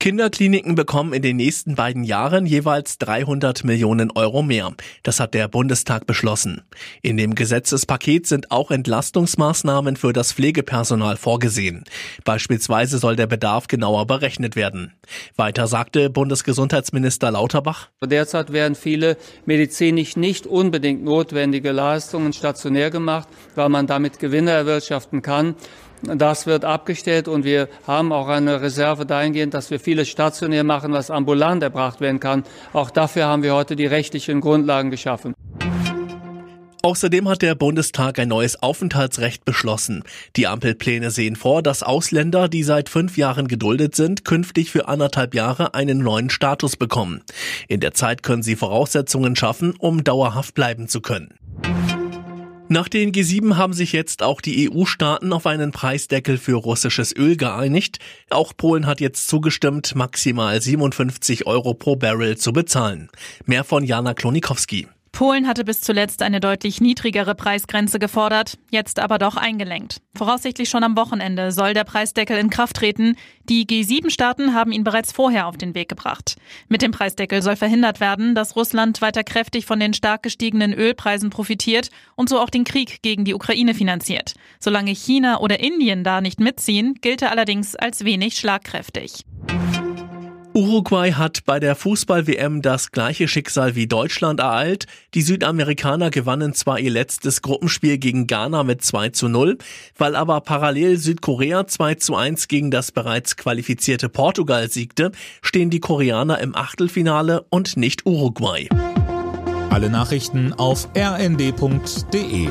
Kinderkliniken bekommen in den nächsten beiden Jahren jeweils 300 Millionen Euro mehr. Das hat der Bundestag beschlossen. In dem Gesetzespaket sind auch Entlastungsmaßnahmen für das Pflegepersonal vorgesehen. Beispielsweise soll der Bedarf genauer berechnet werden. Weiter sagte Bundesgesundheitsminister Lauterbach. Derzeit werden viele medizinisch nicht unbedingt notwendige Leistungen stationär gemacht, weil man damit Gewinne erwirtschaften kann. Das wird abgestellt und wir haben auch eine Reserve dahingehend, dass wir vieles stationär machen, was ambulant erbracht werden kann. Auch dafür haben wir heute die rechtlichen Grundlagen geschaffen. Außerdem hat der Bundestag ein neues Aufenthaltsrecht beschlossen. Die Ampelpläne sehen vor, dass Ausländer, die seit fünf Jahren geduldet sind, künftig für anderthalb Jahre einen neuen Status bekommen. In der Zeit können sie Voraussetzungen schaffen, um dauerhaft bleiben zu können. Nach den G7 haben sich jetzt auch die EU-Staaten auf einen Preisdeckel für russisches Öl geeinigt. Auch Polen hat jetzt zugestimmt, maximal 57 Euro pro Barrel zu bezahlen. Mehr von Jana Klonikowski. Polen hatte bis zuletzt eine deutlich niedrigere Preisgrenze gefordert, jetzt aber doch eingelenkt. Voraussichtlich schon am Wochenende soll der Preisdeckel in Kraft treten. Die G7-Staaten haben ihn bereits vorher auf den Weg gebracht. Mit dem Preisdeckel soll verhindert werden, dass Russland weiter kräftig von den stark gestiegenen Ölpreisen profitiert und so auch den Krieg gegen die Ukraine finanziert. Solange China oder Indien da nicht mitziehen, gilt er allerdings als wenig schlagkräftig. Uruguay hat bei der Fußball-WM das gleiche Schicksal wie Deutschland ereilt. Die Südamerikaner gewannen zwar ihr letztes Gruppenspiel gegen Ghana mit 2 zu 0, weil aber parallel Südkorea 2 zu 1 gegen das bereits qualifizierte Portugal siegte, stehen die Koreaner im Achtelfinale und nicht Uruguay. Alle Nachrichten auf rnd.de